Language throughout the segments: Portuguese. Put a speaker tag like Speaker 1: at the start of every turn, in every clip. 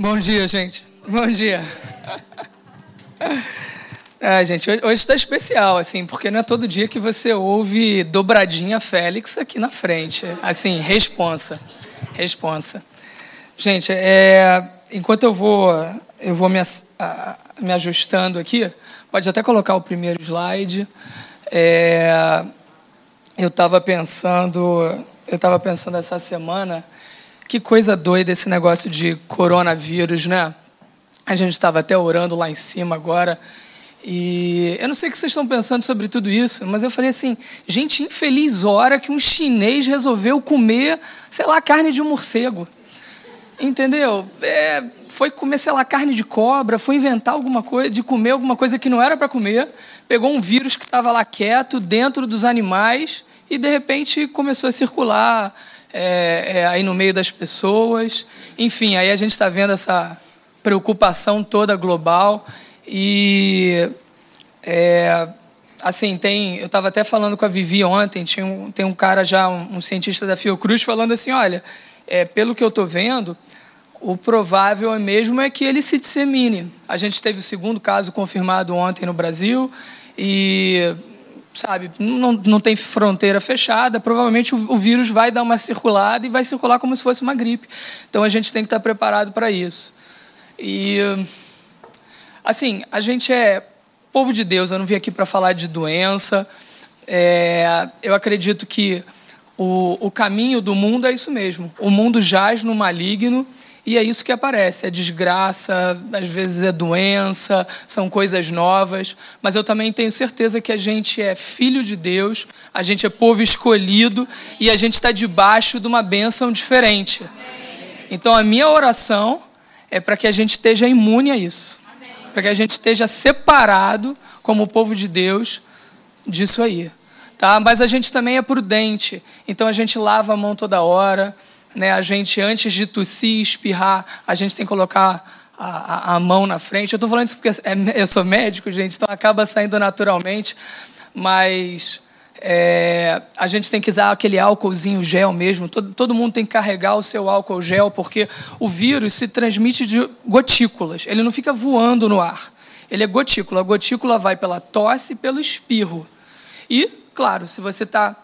Speaker 1: Bom dia, gente. Bom dia. É, gente, hoje está especial, assim, porque não é todo dia que você ouve dobradinha Félix aqui na frente. Assim, responsa. Responsa. Gente, é, enquanto eu vou, eu vou me, a, me ajustando aqui, pode até colocar o primeiro slide. É, eu estava pensando, eu estava pensando essa semana, que coisa doida esse negócio de coronavírus, né? A gente estava até orando lá em cima agora e eu não sei o que vocês estão pensando sobre tudo isso, mas eu falei assim: gente, infeliz hora que um chinês resolveu comer, sei lá, carne de um morcego. Entendeu? É, foi comer, sei lá, carne de cobra, foi inventar alguma coisa, de comer alguma coisa que não era para comer, pegou um vírus que estava lá quieto, dentro dos animais, e de repente começou a circular é, é, aí no meio das pessoas. Enfim, aí a gente está vendo essa preocupação toda global. E é, assim, tem. Eu estava até falando com a Vivi ontem, tinha um, tem um cara já, um, um cientista da Fiocruz, falando assim: olha, é, pelo que eu estou vendo, o provável é mesmo é que ele se dissemine. A gente teve o segundo caso confirmado ontem no Brasil e sabe, não, não tem fronteira fechada, provavelmente o, o, vírus vai dar uma circulada e vai circular como se fosse uma gripe. Então a gente tem que estar preparado para isso. E Assim, a gente é povo de Deus, eu não vim aqui para falar de doença. É, eu acredito que o, o caminho do mundo é isso mesmo. O mundo jaz no maligno e é isso que aparece: é desgraça, às vezes é doença, são coisas novas. Mas eu também tenho certeza que a gente é filho de Deus, a gente é povo escolhido e a gente está debaixo de uma bênção diferente. Então a minha oração é para que a gente esteja imune a isso para que a gente esteja separado como povo de Deus disso aí. Tá? Mas a gente também é prudente, então a gente lava a mão toda hora, né? a gente, antes de tossir, espirrar, a gente tem que colocar a, a, a mão na frente. Eu estou falando isso porque é, eu sou médico, gente, então acaba saindo naturalmente, mas é, a gente tem que usar aquele álcoolzinho gel mesmo. Todo, todo mundo tem que carregar o seu álcool gel, porque o vírus se transmite de gotículas. Ele não fica voando no ar. Ele é gotícula. A gotícula vai pela tosse e pelo espirro. E, claro, se você está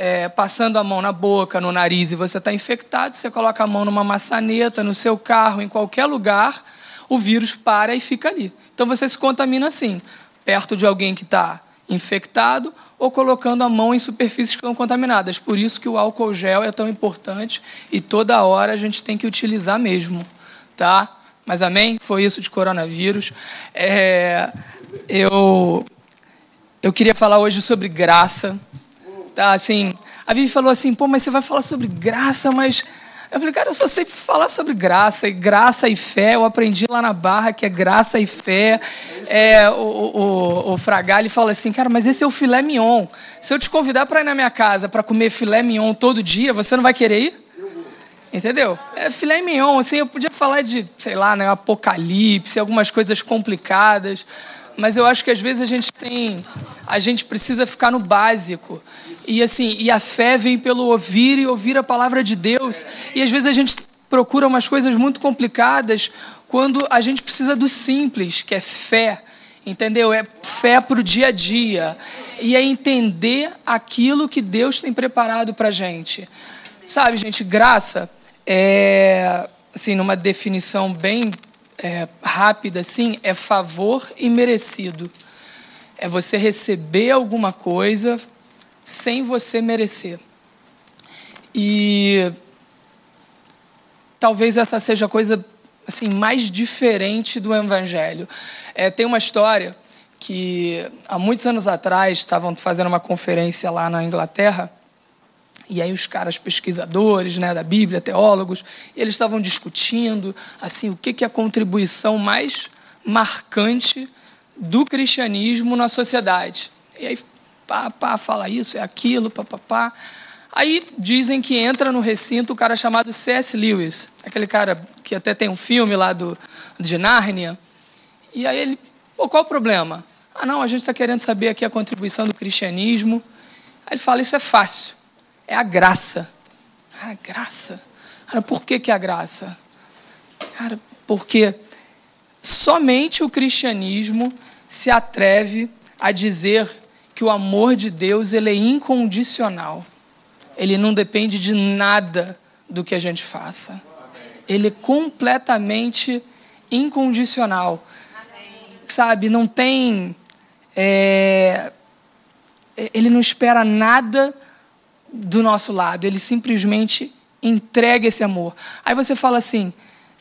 Speaker 1: é, passando a mão na boca, no nariz e você está infectado, você coloca a mão numa maçaneta, no seu carro, em qualquer lugar, o vírus para e fica ali. Então você se contamina assim, perto de alguém que está infectado ou colocando a mão em superfícies que estão contaminadas. Por isso que o álcool gel é tão importante e toda hora a gente tem que utilizar mesmo, tá? Mas amém? Foi isso de coronavírus. É, eu eu queria falar hoje sobre graça, tá? Assim, a Vivi falou assim, pô, mas você vai falar sobre graça, mas eu falei, cara, eu só sei falar sobre graça, e graça e fé. Eu aprendi lá na Barra que é graça e fé. É, o, o, o Fragali fala assim, cara, mas esse é o filé mignon. Se eu te convidar para ir na minha casa para comer filé mignon todo dia, você não vai querer ir? Entendeu? É filé mignon, assim, eu podia falar de, sei lá, né, apocalipse, algumas coisas complicadas, mas eu acho que às vezes a gente tem, a gente precisa ficar no básico. E assim, e a fé vem pelo ouvir e ouvir a palavra de Deus. E às vezes a gente procura umas coisas muito complicadas quando a gente precisa do simples, que é fé. Entendeu? É fé para o dia a dia. E é entender aquilo que Deus tem preparado para a gente. Sabe, gente, graça é, assim, numa definição bem é, rápida, assim, é favor e merecido. É você receber alguma coisa sem você merecer. E talvez essa seja a coisa assim mais diferente do evangelho. É, tem uma história que há muitos anos atrás estavam fazendo uma conferência lá na Inglaterra e aí os caras pesquisadores né, da Bíblia, teólogos, eles estavam discutindo assim o que, que é a contribuição mais marcante do cristianismo na sociedade. E aí pá, pá, fala isso, é aquilo, pá, pá, pá. Aí dizem que entra no recinto o cara chamado C.S. Lewis, aquele cara que até tem um filme lá do, de Nárnia. E aí ele, pô, qual o problema? Ah, não, a gente está querendo saber aqui a contribuição do cristianismo. Aí ele fala, isso é fácil, é a graça. Cara, graça? Cara, por que, que é a graça? Cara, porque somente o cristianismo se atreve a dizer que o amor de Deus ele é incondicional. Ele não depende de nada do que a gente faça. Ele é completamente incondicional. Sabe, não tem. É, ele não espera nada do nosso lado, ele simplesmente entrega esse amor. Aí você fala assim: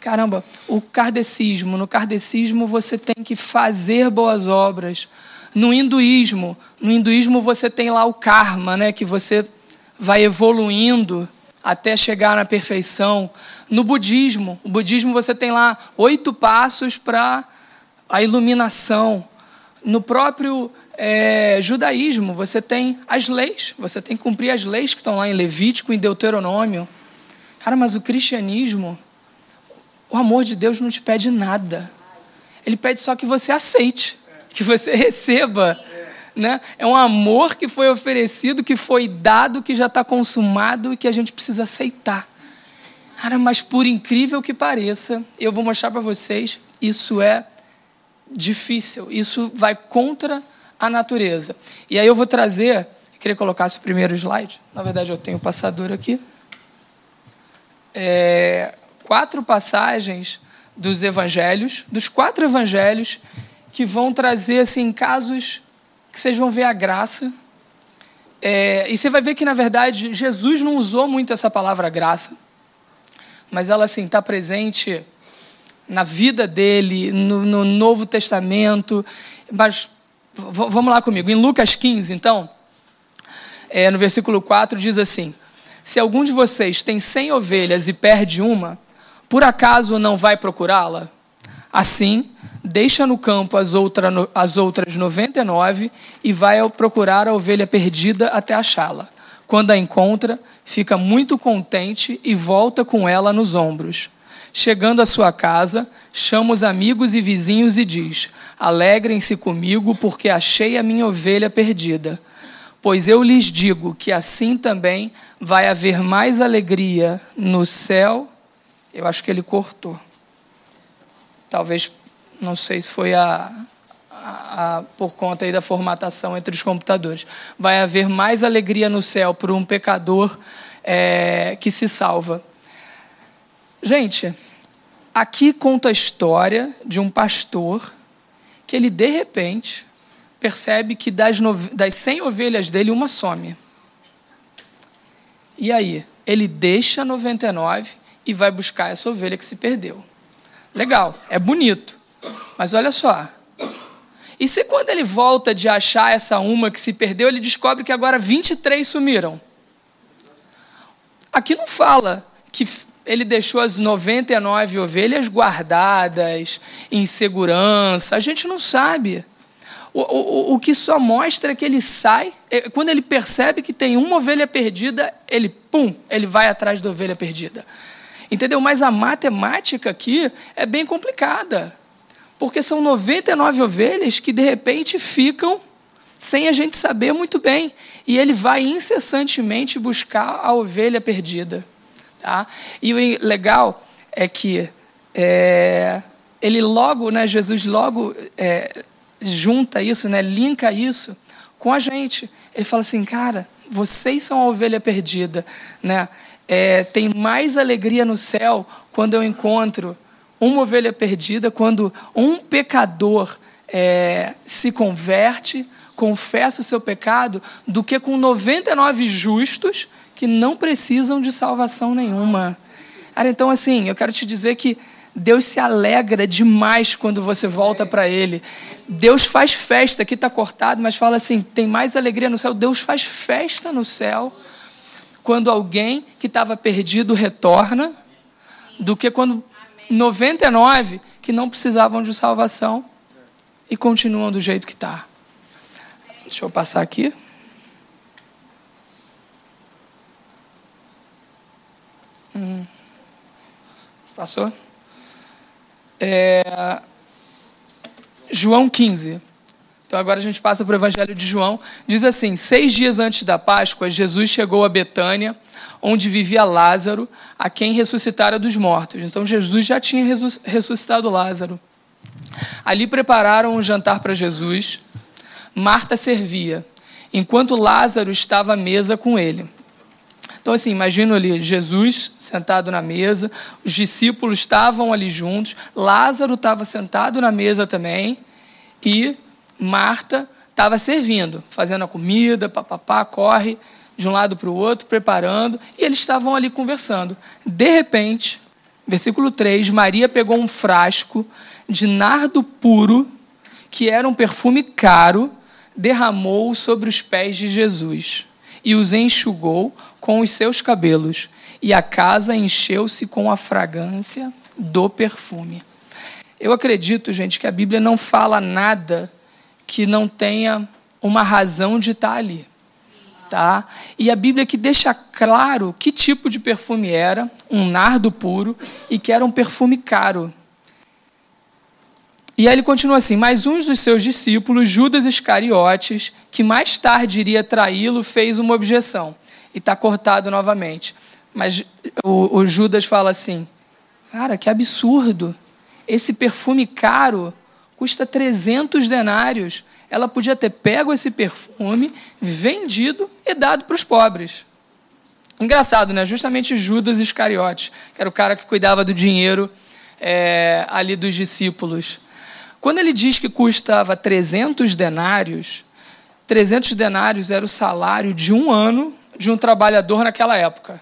Speaker 1: caramba, o kardecismo, no kardecismo você tem que fazer boas obras. No hinduísmo, no hinduísmo você tem lá o karma, né, que você vai evoluindo até chegar na perfeição. No budismo, o budismo você tem lá oito passos para a iluminação. No próprio é, judaísmo, você tem as leis, você tem que cumprir as leis que estão lá em Levítico, em Deuteronômio. Cara, mas o cristianismo, o amor de Deus não te pede nada. Ele pede só que você aceite que você receba. Né? É um amor que foi oferecido, que foi dado, que já está consumado e que a gente precisa aceitar. Cara, mas por incrível que pareça, eu vou mostrar para vocês, isso é difícil, isso vai contra a natureza. E aí eu vou trazer, queria colocar esse primeiro slide, na verdade eu tenho o passador aqui, é, quatro passagens dos evangelhos, dos quatro evangelhos que vão trazer assim casos que vocês vão ver a graça. É, e você vai ver que na verdade Jesus não usou muito essa palavra graça, mas ela assim está presente na vida dele, no, no Novo Testamento. Mas vamos lá comigo. Em Lucas 15, então, é, no versículo 4, diz assim: Se algum de vocês tem cem ovelhas e perde uma, por acaso não vai procurá-la? Assim, deixa no campo as, outra, as outras 99 e vai procurar a ovelha perdida até achá-la. Quando a encontra, fica muito contente e volta com ela nos ombros. Chegando à sua casa, chama os amigos e vizinhos e diz: Alegrem-se comigo, porque achei a minha ovelha perdida. Pois eu lhes digo que assim também vai haver mais alegria no céu. Eu acho que ele cortou. Talvez não sei se foi a, a, a, por conta aí da formatação entre os computadores. Vai haver mais alegria no céu por um pecador é, que se salva. Gente, aqui conta a história de um pastor que ele, de repente, percebe que das, das 100 ovelhas dele, uma some. E aí? Ele deixa 99 e vai buscar essa ovelha que se perdeu. Legal, é bonito. Mas olha só. E se quando ele volta de achar essa uma que se perdeu, ele descobre que agora 23 sumiram? Aqui não fala que ele deixou as 99 ovelhas guardadas, em segurança. A gente não sabe. O, o, o que só mostra é que ele sai, é, quando ele percebe que tem uma ovelha perdida, ele, pum, ele vai atrás da ovelha perdida. Entendeu? Mas a matemática aqui é bem complicada. Porque são 99 ovelhas que de repente ficam sem a gente saber muito bem. E ele vai incessantemente buscar a ovelha perdida. Tá? E o legal é que é, ele logo, né, Jesus logo é, junta isso, né, linka isso com a gente. Ele fala assim, cara, vocês são a ovelha perdida. Né? É, tem mais alegria no céu quando eu encontro uma ovelha perdida, quando um pecador é, se converte, confessa o seu pecado, do que com 99 justos que não precisam de salvação nenhuma. Cara, então, assim, eu quero te dizer que Deus se alegra demais quando você volta para Ele. Deus faz festa, aqui está cortado, mas fala assim: tem mais alegria no céu. Deus faz festa no céu quando alguém que estava perdido retorna, do que quando 99 que não precisavam de salvação e continuam do jeito que está. Deixa eu passar aqui. Hum. Passou? É... João 15. Então agora a gente passa para o Evangelho de João. Diz assim: Seis dias antes da Páscoa, Jesus chegou a Betânia, onde vivia Lázaro, a quem ressuscitara dos mortos. Então Jesus já tinha ressuscitado Lázaro. Ali prepararam um jantar para Jesus. Marta servia, enquanto Lázaro estava à mesa com ele. Então, assim, imagino ali Jesus sentado na mesa, os discípulos estavam ali juntos, Lázaro estava sentado na mesa também, e Marta estava servindo, fazendo a comida, papapá, corre de um lado para o outro, preparando, e eles estavam ali conversando. De repente, versículo 3, Maria pegou um frasco de nardo puro, que era um perfume caro, derramou sobre os pés de Jesus e os enxugou com os seus cabelos, e a casa encheu-se com a fragrância do perfume. Eu acredito, gente, que a Bíblia não fala nada que não tenha uma razão de estar ali. Tá? E a Bíblia que deixa claro que tipo de perfume era, um nardo puro, e que era um perfume caro. E aí ele continua assim: Mas um dos seus discípulos, Judas Iscariotes, que mais tarde iria traí-lo, fez uma objeção. E está cortado novamente. Mas o, o Judas fala assim: Cara, que absurdo! Esse perfume caro custa 300 denários. Ela podia ter pego esse perfume, vendido e dado para os pobres. Engraçado, né? Justamente Judas Iscariotes, que era o cara que cuidava do dinheiro é, ali dos discípulos. Quando ele diz que custava 300 denários, 300 denários era o salário de um ano de um trabalhador naquela época.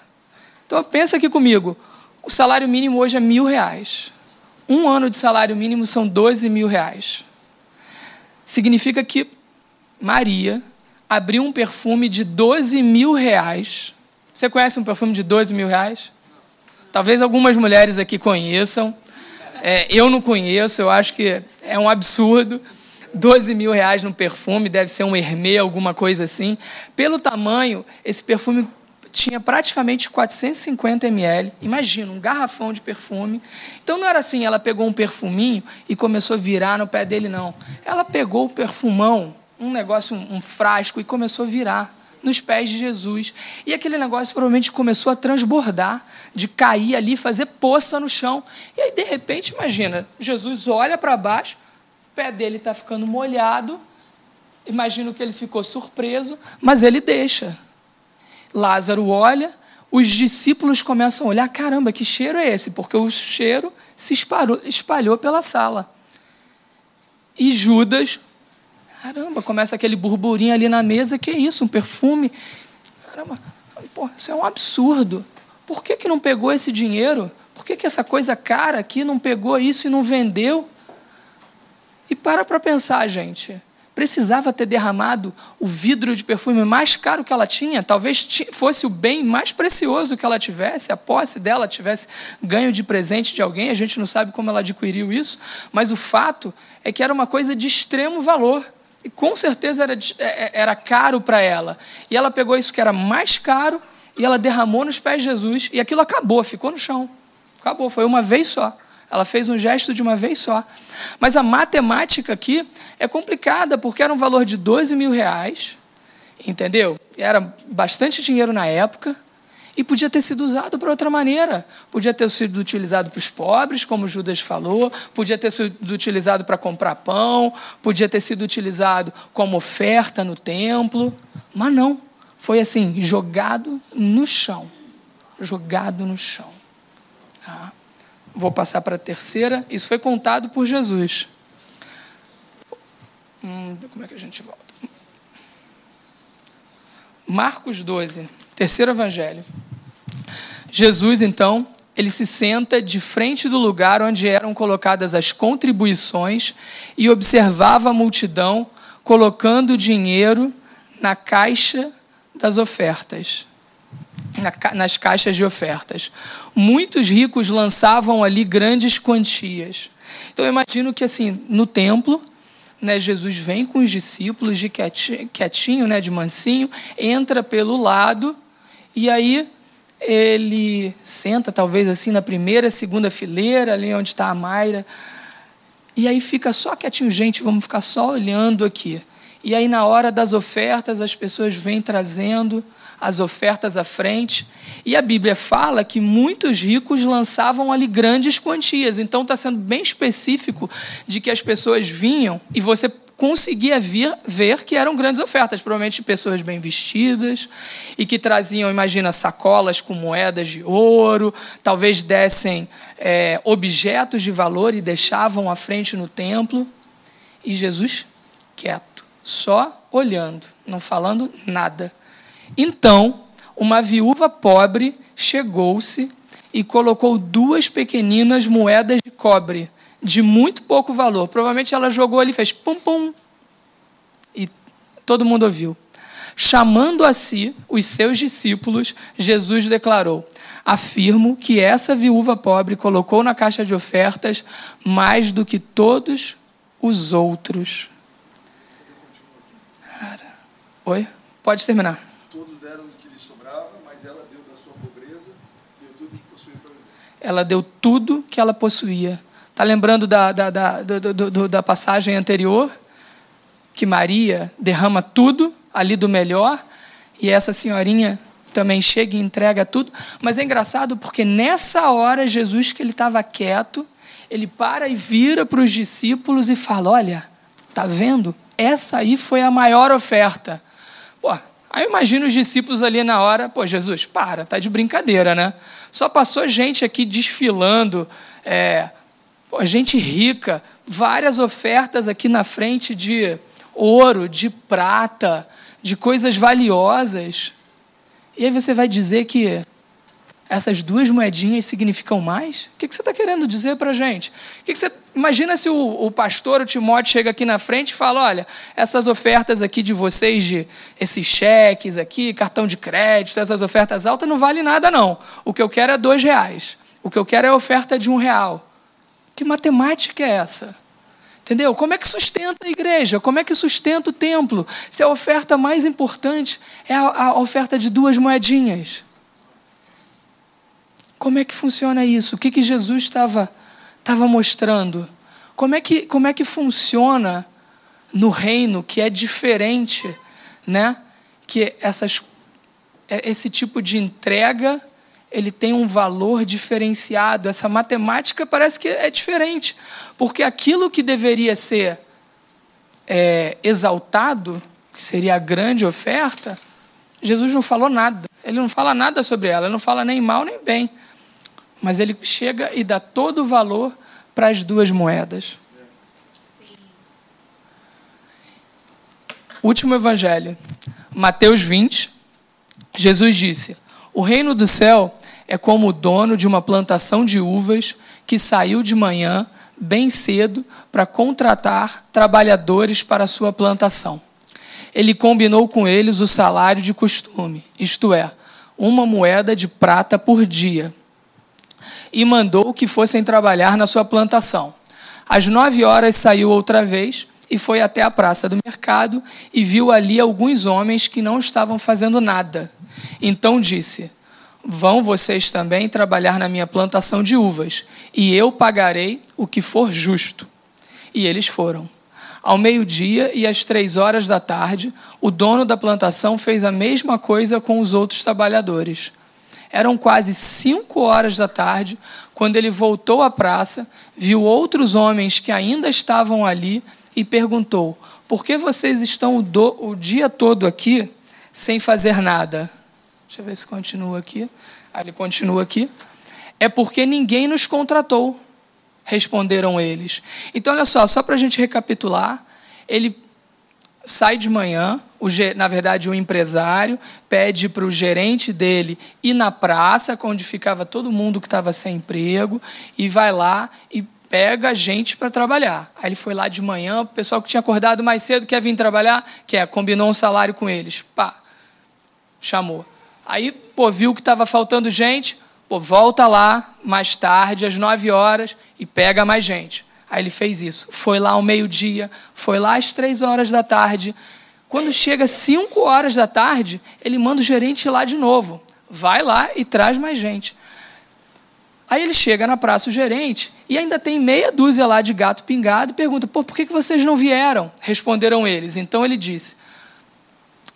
Speaker 1: Então pensa aqui comigo, o salário mínimo hoje é mil reais. Um ano de salário mínimo são 12 mil reais. Significa que Maria abriu um perfume de 12 mil reais. Você conhece um perfume de 12 mil reais? Talvez algumas mulheres aqui conheçam. É, eu não conheço, eu acho que é um absurdo. 12 mil reais num perfume, deve ser um Hermê, alguma coisa assim. Pelo tamanho, esse perfume tinha praticamente 450 ml. Imagina, um garrafão de perfume. Então não era assim, ela pegou um perfuminho e começou a virar no pé dele, não. Ela pegou o perfumão, um negócio, um, um frasco, e começou a virar nos pés de Jesus. E aquele negócio provavelmente começou a transbordar, de cair ali, fazer poça no chão. E aí, de repente, imagina, Jesus olha para baixo, o pé dele está ficando molhado. Imagino que ele ficou surpreso, mas ele deixa. Lázaro olha, os discípulos começam a olhar: caramba, que cheiro é esse? Porque o cheiro se espalhou, espalhou pela sala. E Judas, caramba, começa aquele burburinho ali na mesa: que é isso? Um perfume? Caramba, pô, isso é um absurdo. Por que, que não pegou esse dinheiro? Por que, que essa coisa cara aqui não pegou isso e não vendeu? E para para pensar, gente precisava ter derramado o vidro de perfume mais caro que ela tinha, talvez fosse o bem mais precioso que ela tivesse, a posse dela tivesse ganho de presente de alguém, a gente não sabe como ela adquiriu isso, mas o fato é que era uma coisa de extremo valor. E com certeza era, é, é, era caro para ela. E ela pegou isso que era mais caro e ela derramou nos pés de Jesus e aquilo acabou, ficou no chão. Acabou, foi uma vez só. Ela fez um gesto de uma vez só. Mas a matemática aqui é complicada, porque era um valor de 12 mil reais, entendeu? Era bastante dinheiro na época, e podia ter sido usado para outra maneira. Podia ter sido utilizado para os pobres, como Judas falou, podia ter sido utilizado para comprar pão, podia ter sido utilizado como oferta no templo, mas não. Foi assim, jogado no chão. Jogado no chão. Tá? Vou passar para a terceira. Isso foi contado por Jesus. Hum, como é que a gente volta? Marcos 12, terceiro evangelho. Jesus, então, ele se senta de frente do lugar onde eram colocadas as contribuições e observava a multidão colocando dinheiro na caixa das ofertas nas caixas de ofertas. Muitos ricos lançavam ali grandes quantias. Então eu imagino que assim, no templo, né, Jesus vem com os discípulos de quietinho, né, de mansinho, entra pelo lado e aí ele senta talvez assim na primeira, segunda fileira, ali onde está a Mayra. E aí fica só quietinho, gente, vamos ficar só olhando aqui. E aí na hora das ofertas as pessoas vêm trazendo as ofertas à frente. E a Bíblia fala que muitos ricos lançavam ali grandes quantias. Então está sendo bem específico de que as pessoas vinham e você conseguia vir, ver que eram grandes ofertas, provavelmente pessoas bem vestidas e que traziam, imagina, sacolas com moedas de ouro, talvez dessem é, objetos de valor e deixavam à frente no templo. E Jesus quieto, só olhando, não falando nada. Então, uma viúva pobre chegou-se e colocou duas pequeninas moedas de cobre de muito pouco valor. Provavelmente ela jogou ali fez pum pum. E todo mundo ouviu. Chamando a si os seus discípulos, Jesus declarou: Afirmo que essa viúva pobre colocou na caixa de ofertas mais do que todos os outros. Oi? Pode terminar.
Speaker 2: Todos deram o que lhes sobrava, mas ela deu da sua pobreza, deu tudo que possuía para viver.
Speaker 1: Ela deu tudo que ela possuía Está lembrando da, da, da, do, da passagem anterior? Que Maria derrama tudo ali do melhor e essa senhorinha também chega e entrega tudo. Mas é engraçado porque nessa hora, Jesus, que ele estava quieto, ele para e vira para os discípulos e fala: Olha, tá vendo? Essa aí foi a maior oferta. Pô, aí imagina os discípulos ali na hora: Pô, Jesus, para, tá de brincadeira, né? Só passou gente aqui desfilando. É, Pô, gente rica, várias ofertas aqui na frente de ouro, de prata, de coisas valiosas. E aí você vai dizer que essas duas moedinhas significam mais? O que você está querendo dizer para a gente? O que você... Imagina se o, o pastor, o Timóteo, chega aqui na frente e fala: olha, essas ofertas aqui de vocês, de esses cheques aqui, cartão de crédito, essas ofertas altas, não vale nada, não. O que eu quero é dois reais. O que eu quero é a oferta de um real. Que matemática é essa? Entendeu? Como é que sustenta a igreja? Como é que sustenta o templo? Se a oferta mais importante é a, a oferta de duas moedinhas. Como é que funciona isso? O que, que Jesus estava estava mostrando? Como é, que, como é que funciona no reino que é diferente, né? Que essas, é, esse tipo de entrega ele tem um valor diferenciado. Essa matemática parece que é diferente, porque aquilo que deveria ser é, exaltado, que seria a grande oferta, Jesus não falou nada. Ele não fala nada sobre ela, ele não fala nem mal nem bem. Mas ele chega e dá todo o valor para as duas moedas. Sim. Último evangelho, Mateus 20. Jesus disse: O reino do céu é como o dono de uma plantação de uvas que saiu de manhã, bem cedo, para contratar trabalhadores para a sua plantação. Ele combinou com eles o salário de costume, isto é, uma moeda de prata por dia, e mandou que fossem trabalhar na sua plantação. Às nove horas saiu outra vez e foi até a praça do mercado e viu ali alguns homens que não estavam fazendo nada. Então disse: Vão vocês também trabalhar na minha plantação de uvas, e eu pagarei o que for justo. E eles foram. Ao meio-dia e às três horas da tarde, o dono da plantação fez a mesma coisa com os outros trabalhadores. Eram quase cinco horas da tarde quando ele voltou à praça, viu outros homens que ainda estavam ali e perguntou: Por que vocês estão o, do, o dia todo aqui sem fazer nada? Deixa eu ver se continua aqui. Ah, ele continua aqui. É porque ninguém nos contratou, responderam eles. Então, olha só, só para a gente recapitular, ele sai de manhã, o, na verdade, o empresário pede para o gerente dele ir na praça, onde ficava todo mundo que estava sem emprego, e vai lá e pega gente para trabalhar. Aí ele foi lá de manhã, o pessoal que tinha acordado mais cedo quer vir trabalhar, quer, combinou um salário com eles. Pá, chamou. Aí, pô, viu que estava faltando gente, pô, volta lá mais tarde, às 9 horas, e pega mais gente. Aí ele fez isso. Foi lá ao meio-dia, foi lá às três horas da tarde. Quando chega 5 horas da tarde, ele manda o gerente ir lá de novo. Vai lá e traz mais gente. Aí ele chega na praça, o gerente, e ainda tem meia dúzia lá de gato pingado e pergunta: Pô, por que vocês não vieram? Responderam eles. Então ele disse: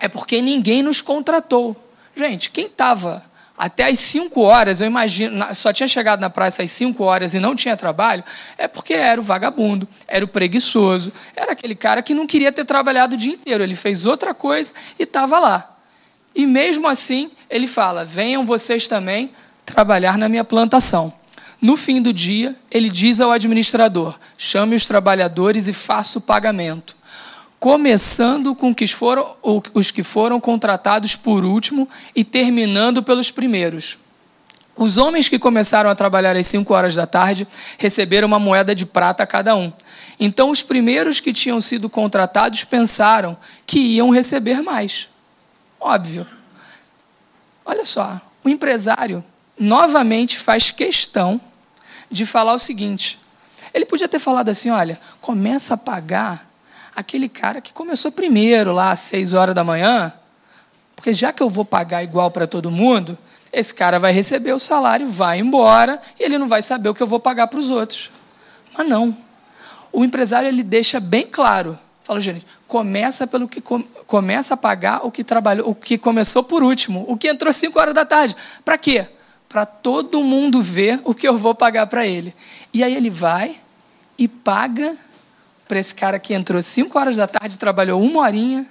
Speaker 1: É porque ninguém nos contratou. Gente, quem estava até às 5 horas, eu imagino, só tinha chegado na praça às 5 horas e não tinha trabalho, é porque era o vagabundo, era o preguiçoso, era aquele cara que não queria ter trabalhado o dia inteiro. Ele fez outra coisa e estava lá. E mesmo assim, ele fala: venham vocês também trabalhar na minha plantação. No fim do dia, ele diz ao administrador: chame os trabalhadores e faça o pagamento. Começando com foram, os que foram contratados por último e terminando pelos primeiros. Os homens que começaram a trabalhar às cinco horas da tarde receberam uma moeda de prata cada um. Então, os primeiros que tinham sido contratados pensaram que iam receber mais. Óbvio. Olha só, o empresário novamente faz questão de falar o seguinte: ele podia ter falado assim, olha, começa a pagar aquele cara que começou primeiro lá às seis horas da manhã, porque já que eu vou pagar igual para todo mundo, esse cara vai receber o salário, vai embora e ele não vai saber o que eu vou pagar para os outros. Mas não. O empresário ele deixa bem claro, fala, gente, começa pelo que com, começa a pagar o que trabalhou, o que começou por último, o que entrou cinco horas da tarde. Para quê? para todo mundo ver o que eu vou pagar para ele. E aí ele vai e paga para esse cara que entrou 5 horas da tarde, trabalhou uma horinha,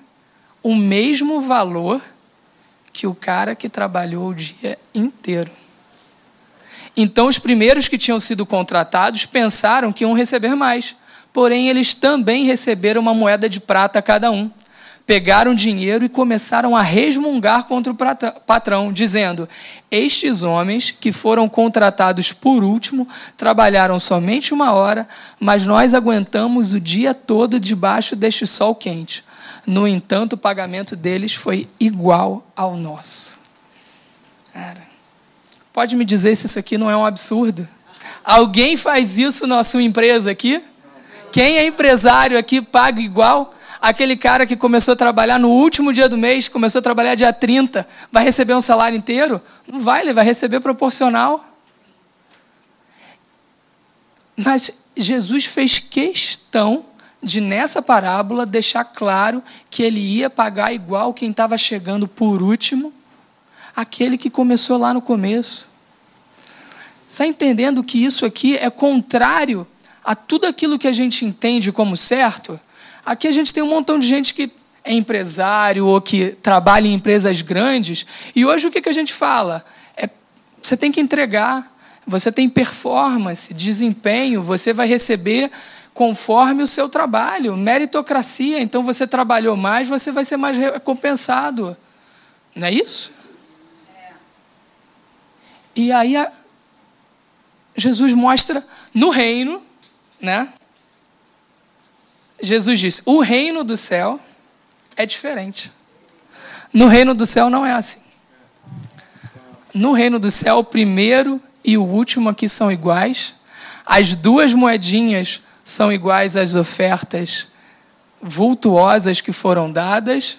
Speaker 1: o mesmo valor que o cara que trabalhou o dia inteiro. Então, os primeiros que tinham sido contratados pensaram que iam receber mais, porém, eles também receberam uma moeda de prata cada um pegaram dinheiro e começaram a resmungar contra o patrão, dizendo: Estes homens que foram contratados por último trabalharam somente uma hora, mas nós aguentamos o dia todo debaixo deste sol quente. No entanto, o pagamento deles foi igual ao nosso. Cara, pode me dizer se isso aqui não é um absurdo? Alguém faz isso na sua empresa aqui? Quem é empresário aqui paga igual? Aquele cara que começou a trabalhar no último dia do mês, começou a trabalhar dia 30, vai receber um salário inteiro? Não vai, ele vai receber proporcional. Mas Jesus fez questão de, nessa parábola, deixar claro que ele ia pagar igual quem estava chegando por último, aquele que começou lá no começo. Está entendendo que isso aqui é contrário a tudo aquilo que a gente entende como certo? Aqui a gente tem um montão de gente que é empresário ou que trabalha em empresas grandes. E hoje o que, que a gente fala? É, você tem que entregar, você tem performance, desempenho, você vai receber conforme o seu trabalho, meritocracia. Então você trabalhou mais, você vai ser mais recompensado. Não é isso? E aí a... Jesus mostra no reino, né? Jesus disse: o reino do céu é diferente. No reino do céu não é assim. No reino do céu, o primeiro e o último aqui são iguais. As duas moedinhas são iguais às ofertas vultuosas que foram dadas.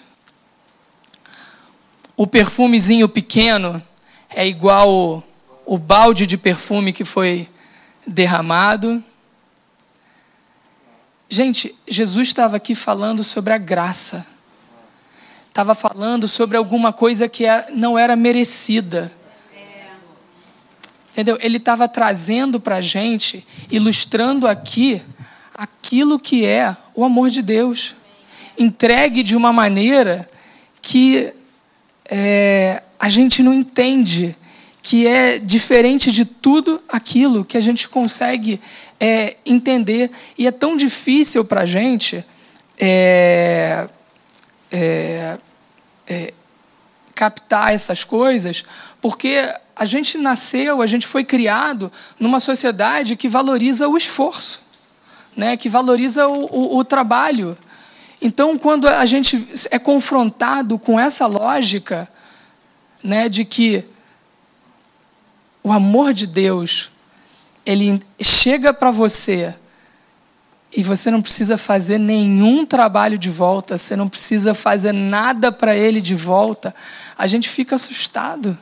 Speaker 1: O perfumezinho pequeno é igual o, balde de perfume que foi derramado. Gente, Jesus estava aqui falando sobre a graça. Estava falando sobre alguma coisa que não era merecida. Entendeu? Ele estava trazendo para a gente, ilustrando aqui, aquilo que é o amor de Deus. Entregue de uma maneira que é, a gente não entende, que é diferente de tudo aquilo que a gente consegue é, entender. E é tão difícil para a gente é, é, é, captar essas coisas, porque a gente nasceu, a gente foi criado numa sociedade que valoriza o esforço, né? que valoriza o, o, o trabalho. Então, quando a gente é confrontado com essa lógica né, de que o amor de Deus ele chega para você e você não precisa fazer nenhum trabalho de volta, você não precisa fazer nada para ele de volta, a gente fica assustado.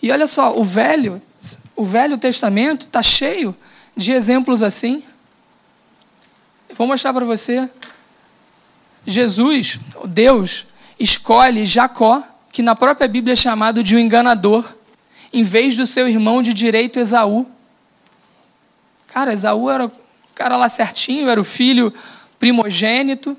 Speaker 1: E olha só, o velho, o Velho Testamento está cheio de exemplos assim. Vou mostrar para você. Jesus, Deus, escolhe Jacó, que na própria Bíblia é chamado de um enganador, em vez do seu irmão de direito Esaú. Cara, Esaú era o cara lá certinho, era o filho primogênito,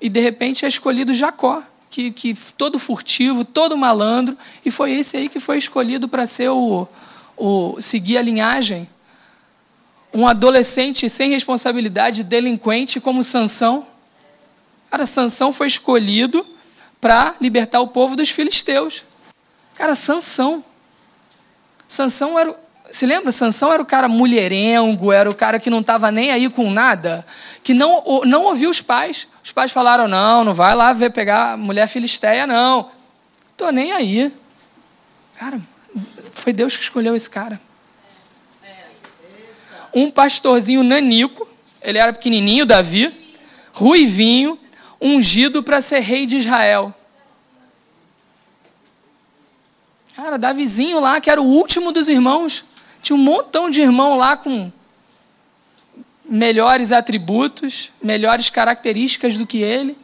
Speaker 1: e de repente é escolhido Jacó, que, que todo furtivo, todo malandro, e foi esse aí que foi escolhido para ser o, o seguir a linhagem. Um adolescente sem responsabilidade, delinquente como Sansão. Cara, Sansão foi escolhido para libertar o povo dos filisteus. Cara, Sansão. Sansão era. Se lembra? Sansão era o cara mulherengo, era o cara que não estava nem aí com nada, que não, não ouviu os pais. Os pais falaram: não, não vai lá ver pegar mulher filisteia, não. Tô nem aí. Cara, foi Deus que escolheu esse cara. Um pastorzinho nanico, ele era pequenininho, Davi, ruivinho, ungido para ser rei de Israel. Cara, Davizinho lá, que era o último dos irmãos, tinha um montão de irmão lá com melhores atributos, melhores características do que ele.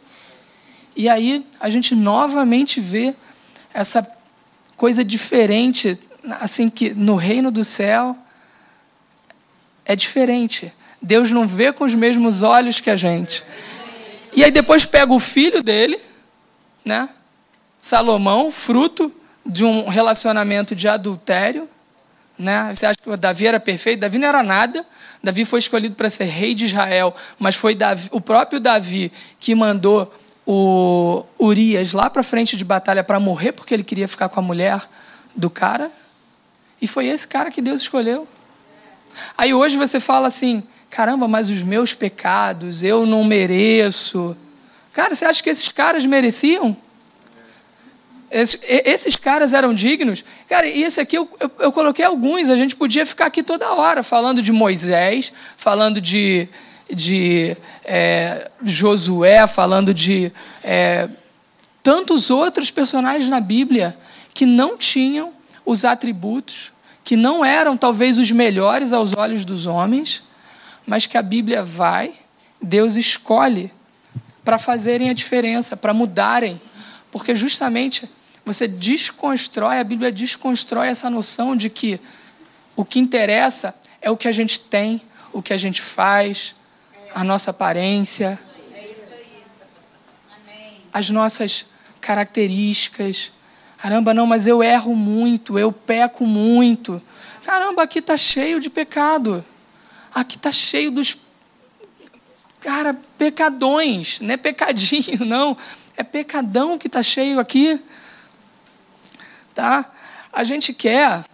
Speaker 1: E aí a gente novamente vê essa coisa diferente assim que no reino do céu é diferente. Deus não vê com os mesmos olhos que a gente. E aí depois pega o filho dele, né? Salomão, fruto de um relacionamento de adultério, né? Você acha que Davi era perfeito? Davi não era nada. Davi foi escolhido para ser rei de Israel, mas foi Davi, o próprio Davi que mandou o Urias lá para frente de batalha para morrer porque ele queria ficar com a mulher do cara. E foi esse cara que Deus escolheu. Aí hoje você fala assim: caramba, mas os meus pecados, eu não mereço. Cara, você acha que esses caras mereciam? Esses, esses caras eram dignos? Cara, e esse aqui eu, eu, eu, coloquei alguns, a gente podia ficar aqui toda hora falando de Moisés, falando de, de é, Josué, falando de é, tantos outros personagens na Bíblia que não tinham os atributos que não eram talvez os melhores aos olhos dos homens, mas que a Bíblia vai, Deus escolhe para fazerem a diferença, para mudarem, porque justamente você desconstrói, a Bíblia desconstrói essa noção de que o que interessa é o que a gente tem, o que a gente faz, a nossa aparência, as nossas características. Caramba, não, mas eu erro muito, eu peco muito. Caramba, aqui está cheio de pecado. Aqui está cheio dos. Cara, pecadões. Não é pecadinho, não. É pecadão que está cheio aqui. Tá? A gente quer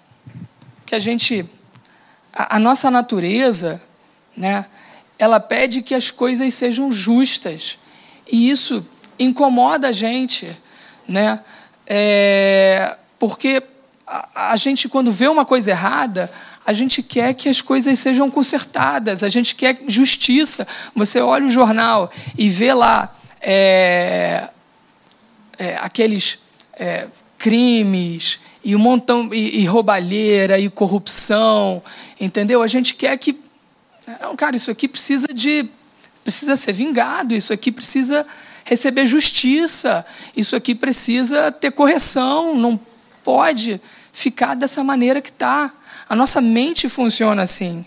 Speaker 1: que a gente. A, a nossa natureza, né? Ela pede que as coisas sejam justas. E isso incomoda a gente, né? É, porque a, a gente, quando vê uma coisa errada, a gente quer que as coisas sejam consertadas, a gente quer justiça. Você olha o jornal e vê lá é, é, aqueles é, crimes e um montão e, e, roubalheira e corrupção, entendeu? A gente quer que, não, cara, isso aqui precisa de precisa ser vingado, isso aqui precisa receber justiça. Isso aqui precisa ter correção, não pode ficar dessa maneira que está. A nossa mente funciona assim.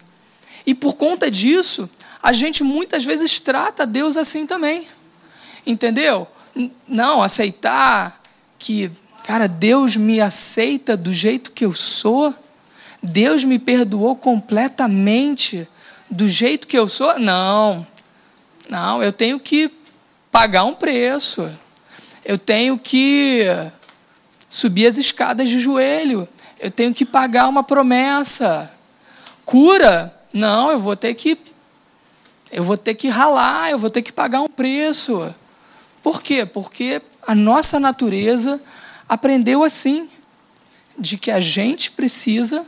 Speaker 1: E por conta disso, a gente muitas vezes trata Deus assim também. Entendeu? Não, aceitar que, cara, Deus me aceita do jeito que eu sou. Deus me perdoou completamente do jeito que eu sou. Não. Não, eu tenho que pagar um preço. Eu tenho que subir as escadas de joelho. Eu tenho que pagar uma promessa. Cura? Não, eu vou ter que eu vou ter que ralar, eu vou ter que pagar um preço. Por quê? Porque a nossa natureza aprendeu assim, de que a gente precisa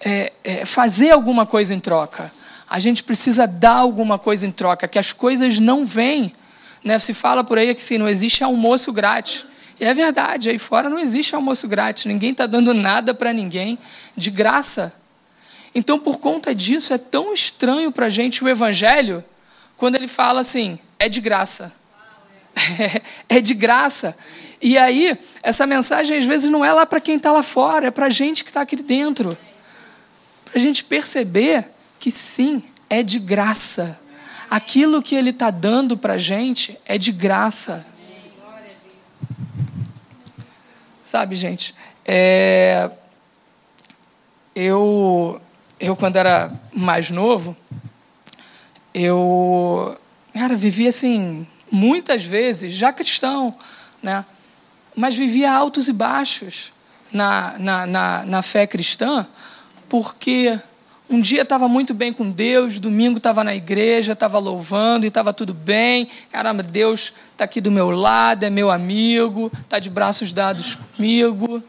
Speaker 1: é, é, fazer alguma coisa em troca a gente precisa dar alguma coisa em troca, que as coisas não vêm. Né? Se fala por aí que se não existe almoço grátis. E é verdade, aí fora não existe almoço grátis, ninguém está dando nada para ninguém de graça. Então, por conta disso, é tão estranho para a gente o Evangelho quando ele fala assim: é de graça. É, de graça. E aí, essa mensagem às vezes não é lá para quem está lá fora, é para a gente que está aqui dentro. Para a gente perceber que sim, é de graça. Aquilo que Ele está dando para a gente é de graça. Sabe, gente, é... eu, eu, quando era mais novo, eu cara, vivia assim, muitas vezes, já cristão, né? mas vivia altos e baixos na, na, na, na fé cristã, porque um dia estava muito bem com Deus, domingo estava na igreja, estava louvando e estava tudo bem. Caramba, Deus está aqui do meu lado, é meu amigo, está de braços dados comigo.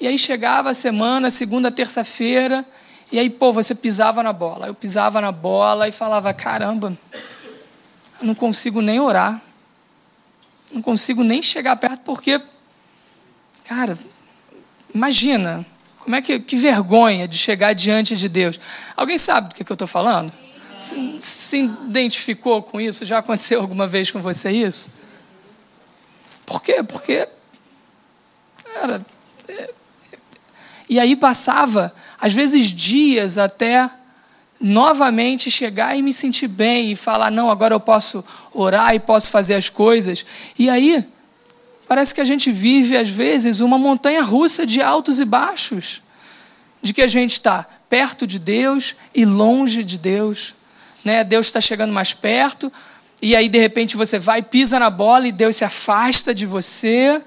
Speaker 1: E aí chegava a semana, segunda, terça-feira, e aí, pô, você pisava na bola. Eu pisava na bola e falava: caramba, não consigo nem orar. Não consigo nem chegar perto porque Cara, imagina, como é que, que vergonha de chegar diante de Deus. Alguém sabe do que, que eu estou falando? Se, se identificou com isso? Já aconteceu alguma vez com você isso? Por quê? Porque. Cara, é, e aí passava, às vezes, dias até novamente chegar e me sentir bem e falar: não, agora eu posso orar e posso fazer as coisas. E aí Parece que a gente vive, às vezes, uma montanha russa de altos e baixos, de que a gente está perto de Deus e longe de Deus. Né? Deus está chegando mais perto, e aí, de repente, você vai, pisa na bola e Deus se afasta de você.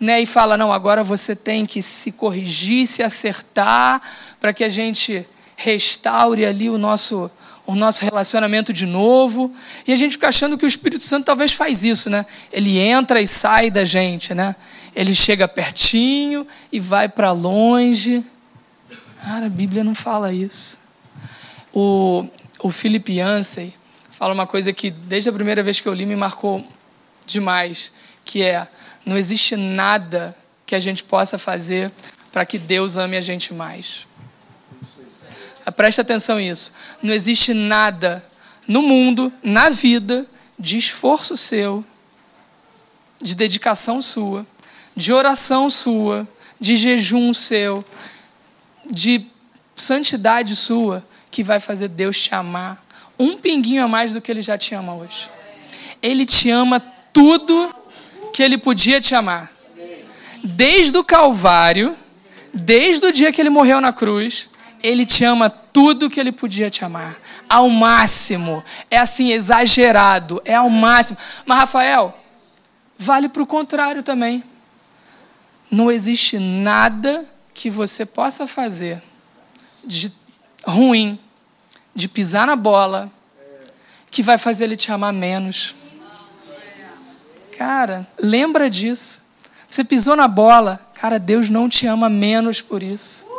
Speaker 1: Né, e fala: não, agora você tem que se corrigir, se acertar, para que a gente restaure ali o nosso o nosso relacionamento de novo. E a gente fica achando que o Espírito Santo talvez faz isso, né? Ele entra e sai da gente, né? Ele chega pertinho e vai para longe. Cara, a Bíblia não fala isso. O, o Philip Yancey fala uma coisa que, desde a primeira vez que eu li, me marcou demais, que é, não existe nada que a gente possa fazer para que Deus ame a gente mais. Preste atenção nisso. Não existe nada no mundo, na vida, de esforço seu, de dedicação sua, de oração sua, de jejum seu, de santidade sua, que vai fazer Deus te amar um pinguinho a mais do que ele já te ama hoje. Ele te ama tudo que ele podia te amar. Desde o Calvário, desde o dia que ele morreu na cruz, ele te ama tudo que ele podia te amar. Ao máximo. É assim, exagerado. É ao máximo. Mas, Rafael, vale para o contrário também. Não existe nada que você possa fazer de ruim, de pisar na bola, que vai fazer ele te amar menos. Cara, lembra disso. Você pisou na bola, cara, Deus não te ama menos por isso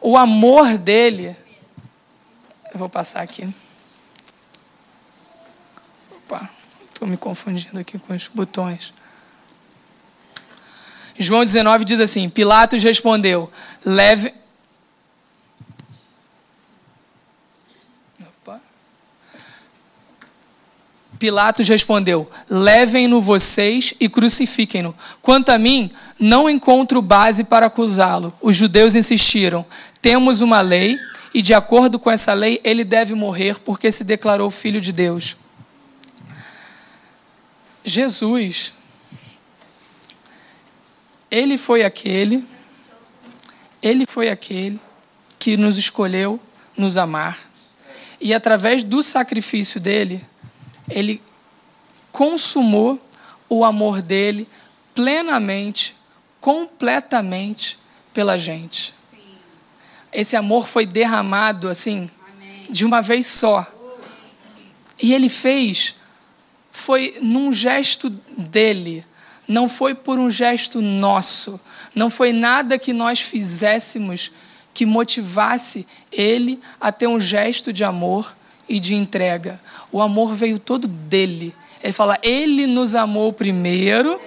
Speaker 1: o amor dele. Eu vou passar aqui. Opa, estou me confundindo aqui com os botões. João 19 diz assim: Pilatos respondeu: Leve. Opa. Pilatos respondeu: Levem-no vocês e crucifiquem-no. Quanto a mim, não encontro base para acusá-lo. Os judeus insistiram: temos uma lei e, de acordo com essa lei, ele deve morrer porque se declarou filho de Deus. Jesus, ele foi aquele, ele foi aquele que nos escolheu nos amar. E através do sacrifício dele, ele consumou o amor dele plenamente completamente pela gente. Sim. Esse amor foi derramado assim, Amém. de uma vez só. E ele fez, foi num gesto dele, não foi por um gesto nosso, não foi nada que nós fizéssemos que motivasse ele a ter um gesto de amor e de entrega. O amor veio todo dele. Ele fala: Ele nos amou primeiro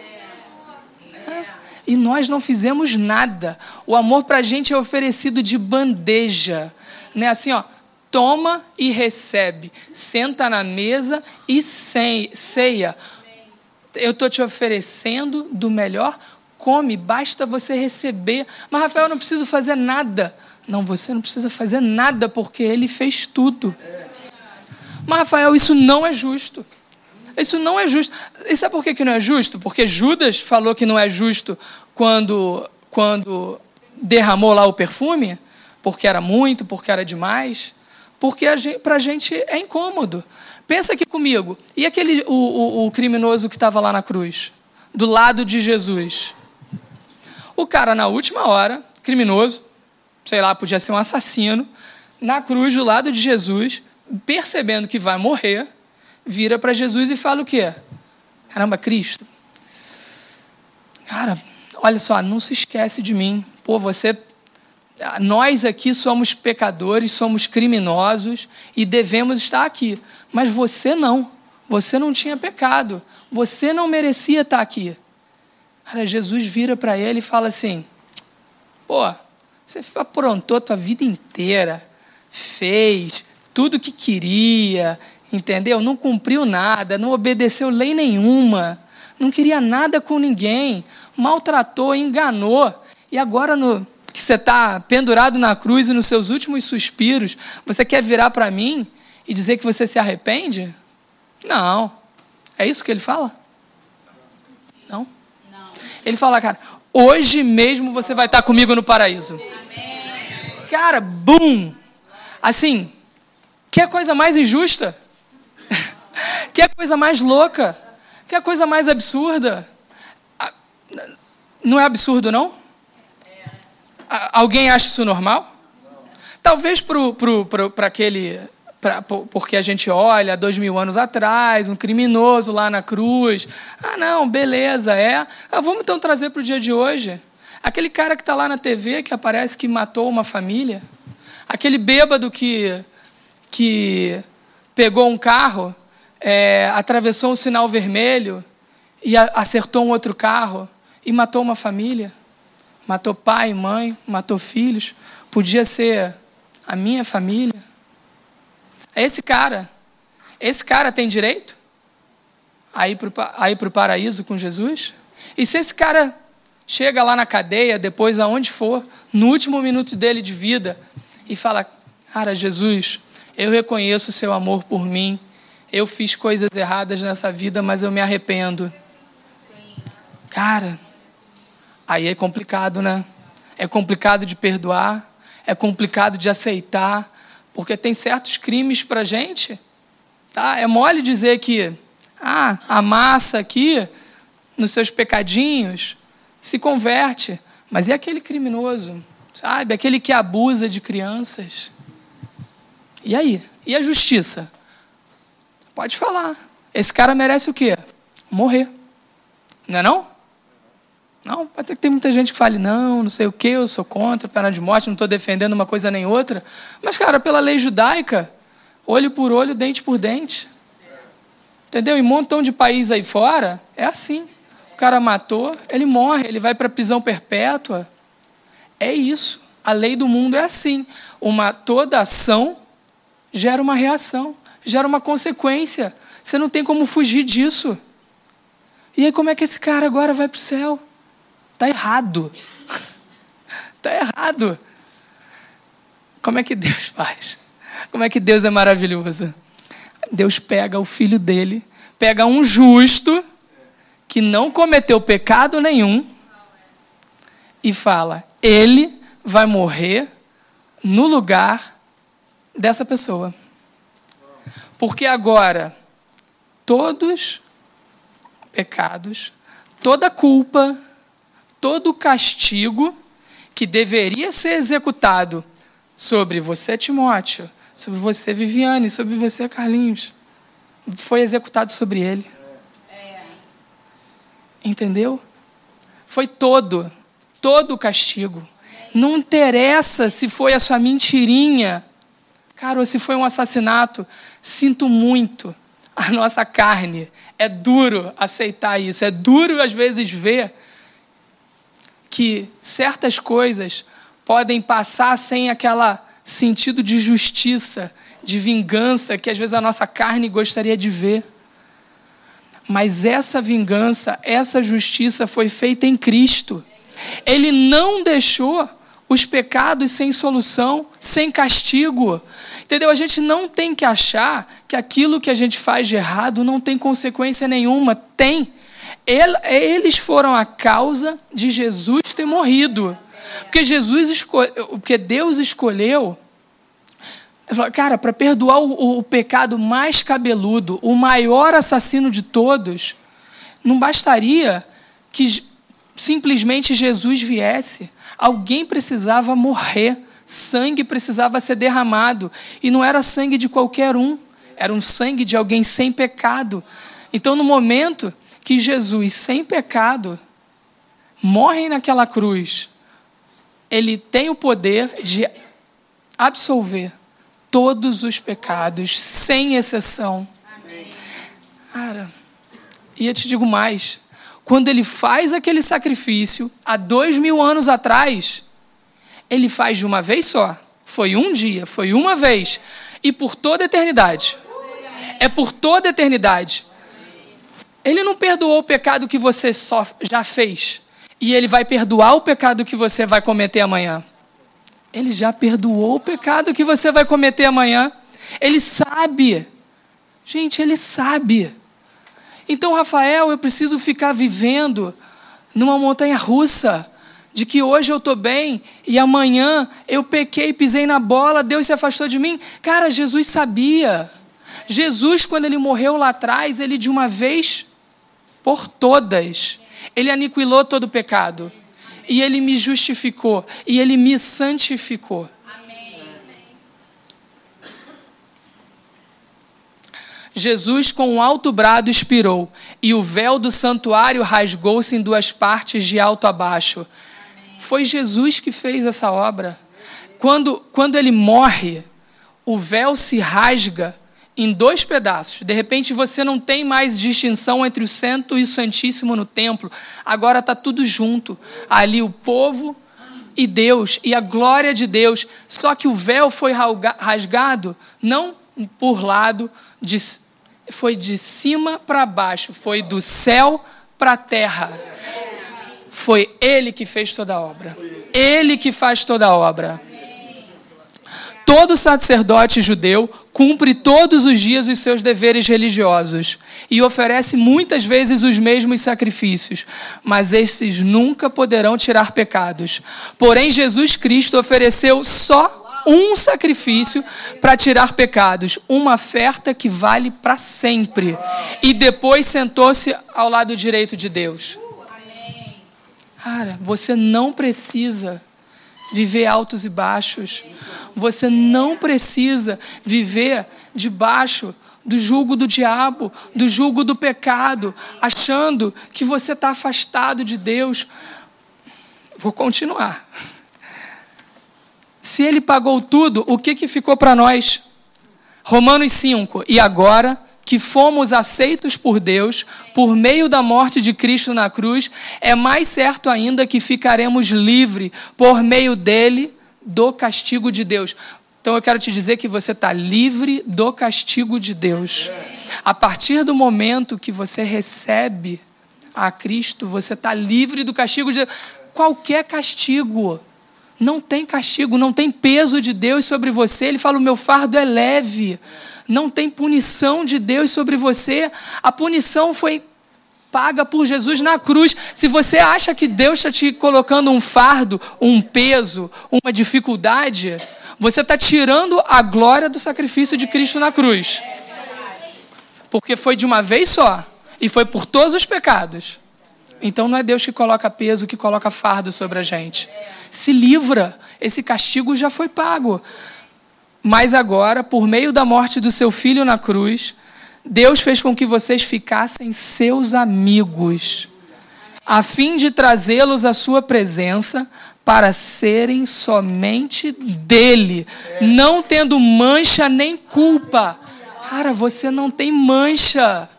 Speaker 1: e nós não fizemos nada. O amor para a gente é oferecido de bandeja, né? Assim, ó, toma e recebe, senta na mesa e ceia. eu estou te oferecendo do melhor, come, basta você receber. Mas, Rafael, eu não preciso fazer nada. Não, você não precisa fazer nada, porque ele fez tudo. Mas, Rafael, isso não é justo. Isso não é justo. E sabe por que, que não é justo? Porque Judas falou que não é justo quando, quando derramou lá o perfume, porque era muito, porque era demais, porque para a gente é incômodo. Pensa aqui comigo. E aquele o, o, o criminoso que estava lá na cruz, do lado de Jesus? O cara, na última hora, criminoso, sei lá, podia ser um assassino, na cruz, do lado de Jesus, percebendo que vai morrer, vira para Jesus e fala o quê? Caramba, Cristo. Cara, olha só, não se esquece de mim. Pô, você. Nós aqui somos pecadores, somos criminosos e devemos estar aqui. Mas você não. Você não tinha pecado. Você não merecia estar aqui. Cara, Jesus vira para ele e fala assim: pô, você aprontou a tua vida inteira, fez tudo que queria, entendeu? Não cumpriu nada, não obedeceu lei nenhuma, não queria nada com ninguém, maltratou, enganou. E agora, no, que você está pendurado na cruz e nos seus últimos suspiros, você quer virar para mim e dizer que você se arrepende? Não. É isso que ele fala? Não. Não. Ele fala, cara, hoje mesmo você vai estar comigo no paraíso. Amém. Cara, bum! Assim, que coisa mais injusta? Que coisa mais louca? Que coisa mais absurda? Não é absurdo, não? Alguém acha isso normal? Talvez para aquele. Pra, porque a gente olha dois mil anos atrás, um criminoso lá na cruz. Ah, não, beleza, é. Ah, vamos então trazer para o dia de hoje. Aquele cara que está lá na TV, que aparece que matou uma família. Aquele bêbado que, que pegou um carro é, atravessou um sinal vermelho e a, acertou um outro carro e matou uma família. Matou pai, mãe, matou filhos. Podia ser a minha família. É esse cara. Esse cara tem direito a ir para o paraíso com Jesus? E se esse cara chega lá na cadeia, depois aonde for, no último minuto dele de vida, e fala: Cara, Jesus, eu reconheço o seu amor por mim, eu fiz coisas erradas nessa vida, mas eu me arrependo. Cara, aí é complicado, né? É complicado de perdoar, é complicado de aceitar, porque tem certos crimes pra gente. Tá? É mole dizer que ah, a massa aqui, nos seus pecadinhos, se converte. Mas e aquele criminoso? Sabe? Aquele que abusa de crianças? E aí? E a justiça? Pode falar. Esse cara merece o quê? Morrer. Não é não? Não, pode ser que tem muita gente que fale, não, não sei o que, eu sou contra pena de morte, não estou defendendo uma coisa nem outra. Mas, cara, pela lei judaica, olho por olho, dente por dente. Entendeu? Em um montão de países aí fora, é assim. O cara matou, ele morre, ele vai para prisão perpétua. É isso. A lei do mundo é assim. Uma toda ação gera uma reação gera uma consequência. Você não tem como fugir disso. E aí, como é que esse cara agora vai para o céu? Está errado. Está errado. Como é que Deus faz? Como é que Deus é maravilhoso? Deus pega o filho dele, pega um justo que não cometeu pecado nenhum e fala: ele vai morrer no lugar dessa pessoa. Porque agora, todos pecados, toda culpa, todo castigo que deveria ser executado sobre você, Timóteo, sobre você, Viviane, sobre você, Carlinhos, foi executado sobre ele. Entendeu? Foi todo, todo o castigo. Não interessa se foi a sua mentirinha, cara, se foi um assassinato. Sinto muito. A nossa carne é duro aceitar isso, é duro às vezes ver que certas coisas podem passar sem aquela sentido de justiça, de vingança que às vezes a nossa carne gostaria de ver. Mas essa vingança, essa justiça foi feita em Cristo. Ele não deixou os pecados sem solução, sem castigo. Entendeu? A gente não tem que achar que aquilo que a gente faz de errado não tem consequência nenhuma. Tem. Eles foram a causa de Jesus ter morrido. Porque Jesus porque Deus escolheu Cara, para perdoar o, o, pecado mais cabeludo, o maior assassino de todos, não bastaria que simplesmente Jesus viesse. Alguém precisava morrer, sangue precisava ser derramado. E não era sangue de qualquer um, era um sangue de alguém sem pecado. Então, no momento que Jesus, sem pecado, morre naquela cruz, ele tem o poder de absolver todos os pecados, sem exceção. Amém. Cara, e eu te digo mais: quando ele faz aquele sacrifício, há dois mil anos atrás, ele faz de uma vez só. Foi um dia, foi uma vez. E por toda a eternidade. É por toda a eternidade. Ele não perdoou o pecado que você só já fez. E ele vai perdoar o pecado que você vai cometer amanhã. Ele já perdoou o pecado que você vai cometer amanhã. Ele sabe. Gente, ele sabe. Então, Rafael, eu preciso ficar vivendo numa montanha russa de que hoje eu estou bem e amanhã eu pequei, pisei na bola, Deus se afastou de mim. Cara, Jesus sabia. Jesus, quando ele morreu lá atrás, ele de uma vez por todas, ele aniquilou todo o pecado e ele me justificou e ele me santificou. Jesus, com um alto brado, expirou, e o véu do santuário rasgou-se em duas partes, de alto a baixo. Foi Jesus que fez essa obra. Quando, quando ele morre, o véu se rasga em dois pedaços. De repente você não tem mais distinção entre o santo e o santíssimo no templo. Agora está tudo junto. Ali o povo e Deus e a glória de Deus. Só que o véu foi rasgado não por lado, de, foi de cima para baixo, foi do céu para a terra. Foi Ele que fez toda a obra. Ele que faz toda a obra. Todo sacerdote judeu cumpre todos os dias os seus deveres religiosos e oferece muitas vezes os mesmos sacrifícios, mas esses nunca poderão tirar pecados. Porém, Jesus Cristo ofereceu só um sacrifício para tirar pecados, uma oferta que vale para sempre. E depois sentou-se ao lado direito de Deus. Cara, você não precisa viver altos e baixos. Você não precisa viver debaixo do jugo do diabo, do jugo do pecado, achando que você está afastado de Deus. Vou continuar. Se ele pagou tudo, o que, que ficou para nós? Romanos 5. E agora que fomos aceitos por Deus por meio da morte de Cristo na cruz, é mais certo ainda que ficaremos livres por meio dele do castigo de Deus. Então eu quero te dizer que você está livre do castigo de Deus. A partir do momento que você recebe a Cristo, você está livre do castigo de Deus. Qualquer castigo. Não tem castigo, não tem peso de Deus sobre você. Ele fala: o meu fardo é leve não tem punição de Deus sobre você. A punição foi paga por Jesus na cruz. Se você acha que Deus está te colocando um fardo, um peso, uma dificuldade, você está tirando a glória do sacrifício de Cristo na cruz. Porque foi de uma vez só e foi por todos os pecados. Então não é Deus que coloca peso, que coloca fardo sobre a gente. Se livra, esse castigo já foi pago. Mas agora, por meio da morte do seu filho na cruz, Deus fez com que vocês ficassem seus amigos, a fim de trazê-los à sua presença para serem somente dele, não tendo mancha nem culpa. Cara, você não tem mancha,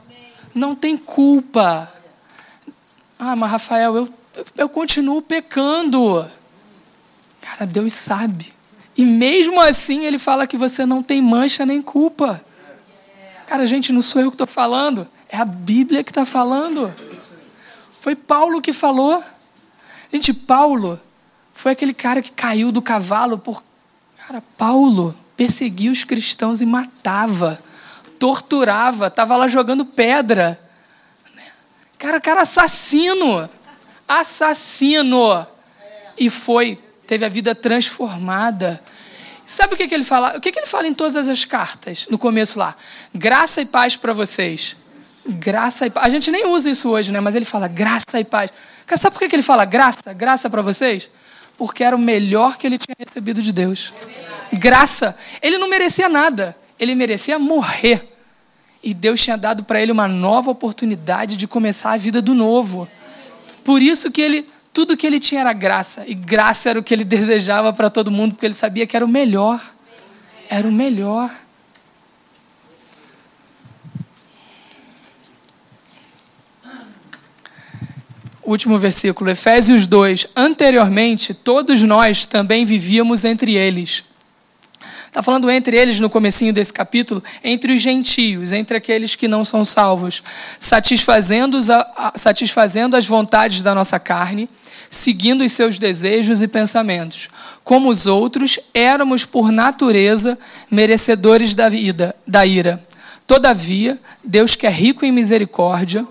Speaker 1: não tem culpa. Ah, mas Rafael, eu, eu continuo pecando. Cara, Deus sabe. E mesmo assim ele fala que você não tem mancha nem culpa. Cara, gente, não sou eu que estou falando. É a Bíblia que está falando. Foi Paulo que falou. Gente, Paulo foi aquele cara que caiu do cavalo por. Cara, Paulo perseguia os cristãos e matava, torturava, estava lá jogando pedra. Cara, cara assassino. Assassino. E foi, teve a vida transformada. Sabe o que, que ele fala? O que, que ele fala em todas as cartas, no começo lá? Graça e paz para vocês. Graça e paz. A gente nem usa isso hoje, né? Mas ele fala graça e paz. Sabe por que ele fala graça? Graça para vocês? Porque era o melhor que ele tinha recebido de Deus. Graça. Ele não merecia nada. Ele merecia morrer. E Deus tinha dado para ele uma nova oportunidade de começar a vida do novo. Por isso que ele, tudo que ele tinha era graça. E graça era o que ele desejava para todo mundo, porque ele sabia que era o melhor. Era o melhor. último versículo, Efésios 2. Anteriormente, todos nós também vivíamos entre eles. Está falando entre eles no comecinho desse capítulo, entre os gentios, entre aqueles que não são salvos, satisfazendo, satisfazendo as vontades da nossa carne, seguindo os seus desejos e pensamentos. Como os outros, éramos por natureza merecedores da vida, da ira. Todavia, Deus que é rico em misericórdia,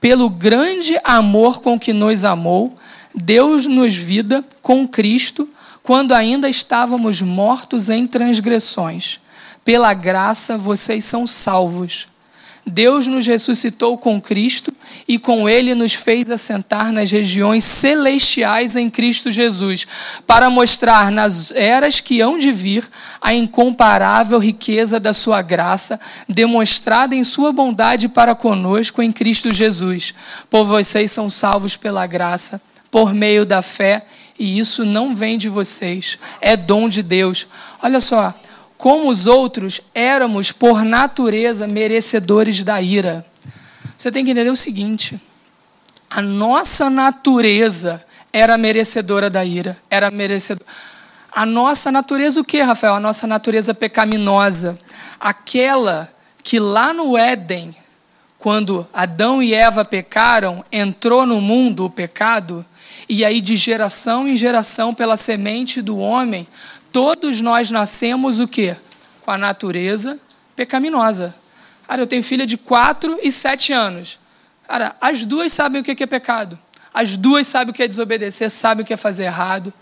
Speaker 1: pelo grande amor com que nos amou, Deus nos vida com Cristo, quando ainda estávamos mortos em transgressões. Pela graça vocês são salvos. Deus nos ressuscitou com Cristo e com Ele nos fez assentar nas regiões celestiais em Cristo Jesus, para mostrar nas eras que hão de vir a incomparável riqueza da Sua graça, demonstrada em Sua bondade para conosco em Cristo Jesus. Por vocês são salvos pela graça, por meio da fé, e isso não vem de vocês, é dom de Deus. Olha só, como os outros, éramos por natureza merecedores da ira. Você tem que entender o seguinte: a nossa natureza era merecedora da ira, era merecedora. A nossa natureza o que, Rafael? A nossa natureza pecaminosa, aquela que lá no Éden, quando Adão e Eva pecaram, entrou no mundo o pecado, e aí de geração em geração pela semente do homem, Todos nós nascemos o quê? Com a natureza pecaminosa. Cara, eu tenho filha de 4 e 7 anos. Cara, as duas sabem o que é pecado. As duas sabem o que é desobedecer, sabem o que é fazer errado.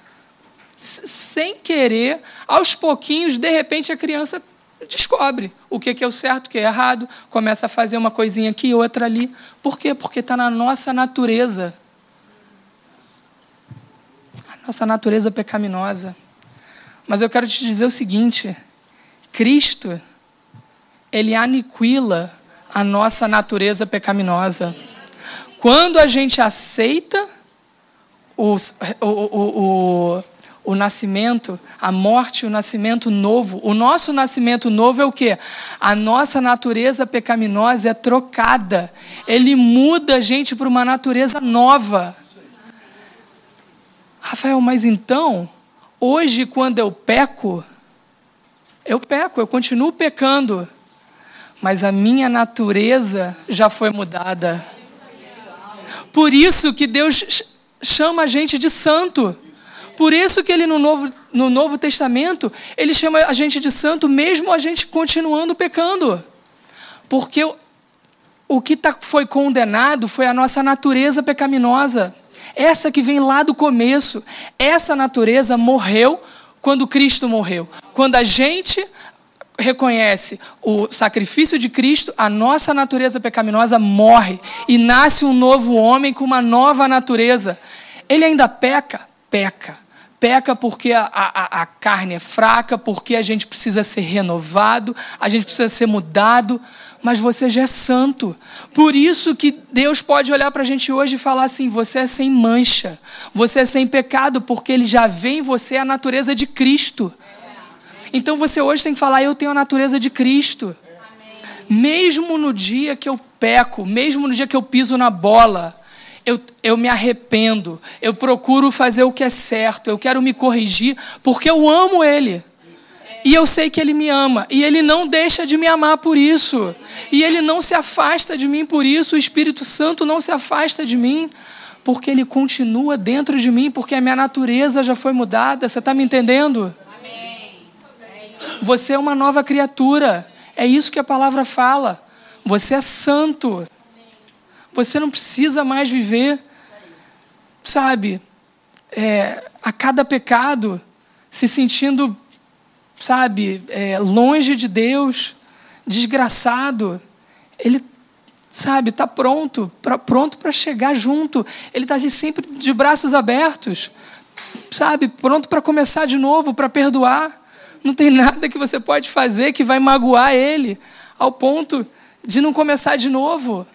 Speaker 1: Sem querer, aos pouquinhos, de repente a criança descobre o que é o certo, o que é errado, começa a fazer uma coisinha aqui, outra ali. Por quê? Porque está na nossa natureza. Nossa natureza pecaminosa. Mas eu quero te dizer o seguinte: Cristo, ele aniquila a nossa natureza pecaminosa. Quando a gente aceita o, o, o, o, nascimento, a morte, o nascimento novo, o nosso nascimento novo é o que? A nossa natureza pecaminosa é trocada. Ele muda a gente para uma natureza nova. Rafael, mas então Hoje, quando eu peco, eu peco, eu continuo pecando, mas a minha natureza já foi mudada. Por isso que Deus chama a gente de santo. Por isso que ele no Novo, no Novo Testamento, ele chama a gente de santo mesmo a gente continuando pecando. Porque o, o que tá, foi condenado foi a nossa natureza pecaminosa. Essa que vem lá do começo. Essa natureza morreu quando Cristo morreu. Quando a gente reconhece o sacrifício de Cristo, a nossa natureza pecaminosa morre e nasce um novo homem com uma nova natureza. Ele ainda peca? Peca. Peca porque a, a, a carne é fraca, porque a gente precisa ser renovado, a gente precisa ser mudado, mas você já é santo. Por isso que Deus pode olhar para a gente hoje e falar assim: você é sem mancha, você é sem pecado, porque Ele já vê em você a natureza de Cristo. Então você hoje tem que falar: eu tenho a natureza de Cristo. Mesmo no dia que eu peco, mesmo no dia que eu piso na bola, eu, eu me arrependo, eu procuro fazer o que é certo, eu quero me corrigir, porque eu amo Ele. E eu sei que Ele me ama. E Ele não deixa de me amar por isso. E Ele não se afasta de mim por isso. O Espírito Santo não se afasta de mim. Porque Ele continua dentro de mim. Porque a minha natureza já foi mudada. Você está me entendendo? Você é uma nova criatura. É isso que a palavra fala. Você é santo. Você não precisa mais viver, sabe, é, a cada pecado, se sentindo sabe, é, longe de Deus, desgraçado. Ele, sabe, está pronto, pra, pronto para chegar junto. Ele está sempre de braços abertos, sabe, pronto para começar de novo, para perdoar. Não tem nada que você pode fazer que vai magoar ele ao ponto de não começar de novo.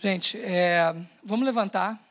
Speaker 1: Gente, é, vamos levantar.